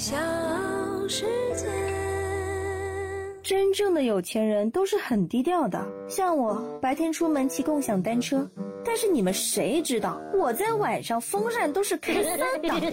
小世界。真正的有钱人都是很低调的，像我白天出门骑共享单车，但是你们谁知道我在晚上风扇都是开三档的。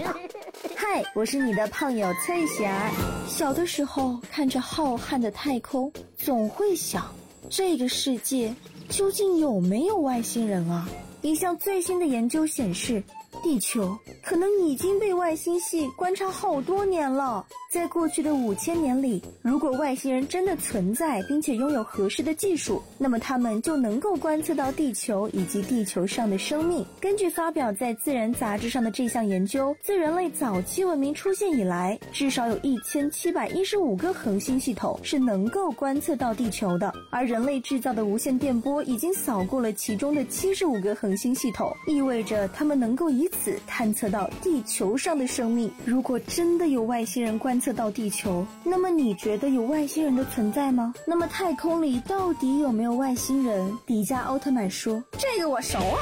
嗨，我是你的胖友翠霞。小的时候看着浩瀚的太空，总会想，这个世界究竟有没有外星人啊？一项最新的研究显示。地球可能已经被外星系观察好多年了。在过去的五千年里，如果外星人真的存在，并且拥有合适的技术，那么他们就能够观测到地球以及地球上的生命。根据发表在《自然》杂志上的这项研究，自人类早期文明出现以来，至少有一千七百一十五个恒星系统是能够观测到地球的。而人类制造的无线电波已经扫过了其中的七十五个恒星系统，意味着他们能够以此探测到地球上的生命。如果真的有外星人观测到地球，那么你觉得有外星人的存在吗？那么太空里到底有没有外星人？迪迦奥特曼说：“这个我熟啊。”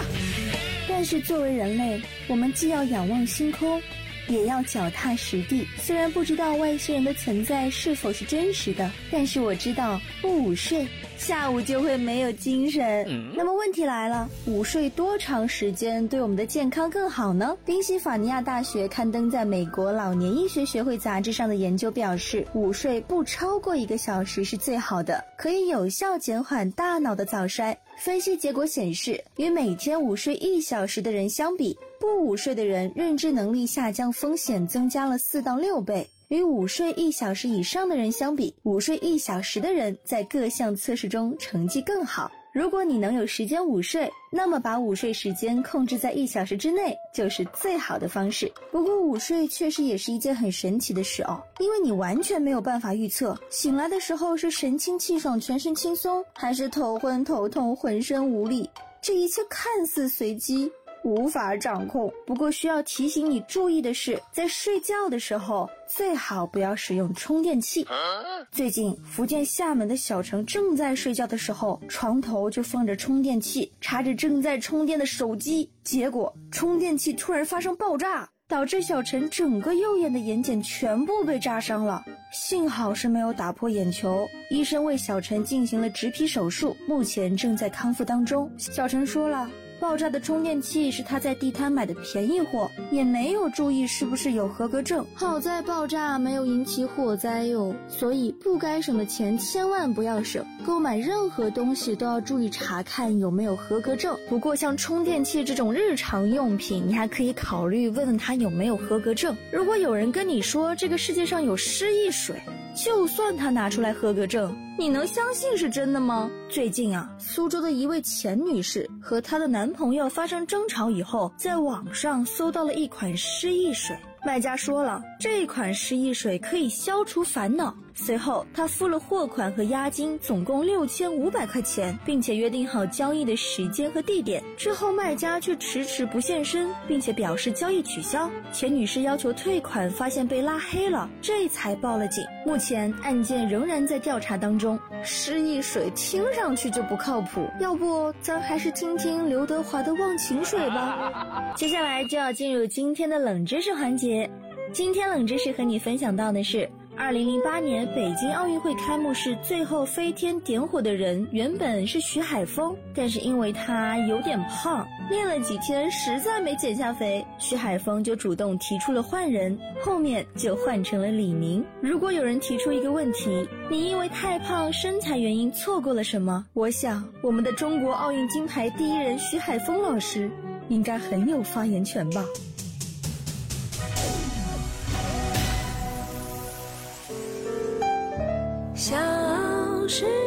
但是作为人类，我们既要仰望星空。也要脚踏实地。虽然不知道外星人的存在是否是真实的，但是我知道不午睡，下午就会没有精神。那么问题来了，午睡多长时间对我们的健康更好呢？宾夕法尼亚大学刊登在美国老年医学学会杂志上的研究表示，午睡不超过一个小时是最好的，可以有效减缓大脑的早衰。分析结果显示，与每天午睡一小时的人相比，不午睡的人认知能力下降风险增加了四到六倍；与午睡一小时以上的人相比，午睡一小时的人在各项测试中成绩更好。如果你能有时间午睡，那么把午睡时间控制在一小时之内就是最好的方式。不过午睡确实也是一件很神奇的事哦，因为你完全没有办法预测醒来的时候是神清气爽、全身轻松，还是头昏头痛、浑身无力。这一切看似随机。无法掌控。不过需要提醒你注意的是，在睡觉的时候最好不要使用充电器。最近，福建厦门的小陈正在睡觉的时候，床头就放着充电器，插着正在充电的手机，结果充电器突然发生爆炸，导致小陈整个右眼的眼睑全部被炸伤了。幸好是没有打破眼球，医生为小陈进行了植皮手术，目前正在康复当中。小陈说了。爆炸的充电器是他在地摊买的便宜货，也没有注意是不是有合格证。好在爆炸没有引起火灾哟，所以不该省的钱千万不要省。购买任何东西都要注意查看有没有合格证。不过像充电器这种日常用品，你还可以考虑问问他有没有合格证。如果有人跟你说这个世界上有失忆水，就算他拿出来合格证。你能相信是真的吗？最近啊，苏州的一位钱女士和她的男朋友发生争吵以后，在网上搜到了一款失忆水。卖家说了，这款失忆水可以消除烦恼。随后，他付了货款和押金，总共六千五百块钱，并且约定好交易的时间和地点。之后，卖家却迟迟不现身，并且表示交易取消。钱女士要求退款，发现被拉黑了，这才报了警。目前案件仍然在调查当中。失忆水听上去就不靠谱，要不咱还是听听刘德华的《忘情水》吧。接下来就要进入今天的冷知识环节，今天冷知识和你分享到的是。二零零八年北京奥运会开幕式最后飞天点火的人原本是徐海峰，但是因为他有点胖，练了几天实在没减下肥，徐海峰就主动提出了换人，后面就换成了李宁。如果有人提出一个问题，你因为太胖身材原因错过了什么？我想我们的中国奥运金牌第一人徐海峰老师应该很有发言权吧。小时。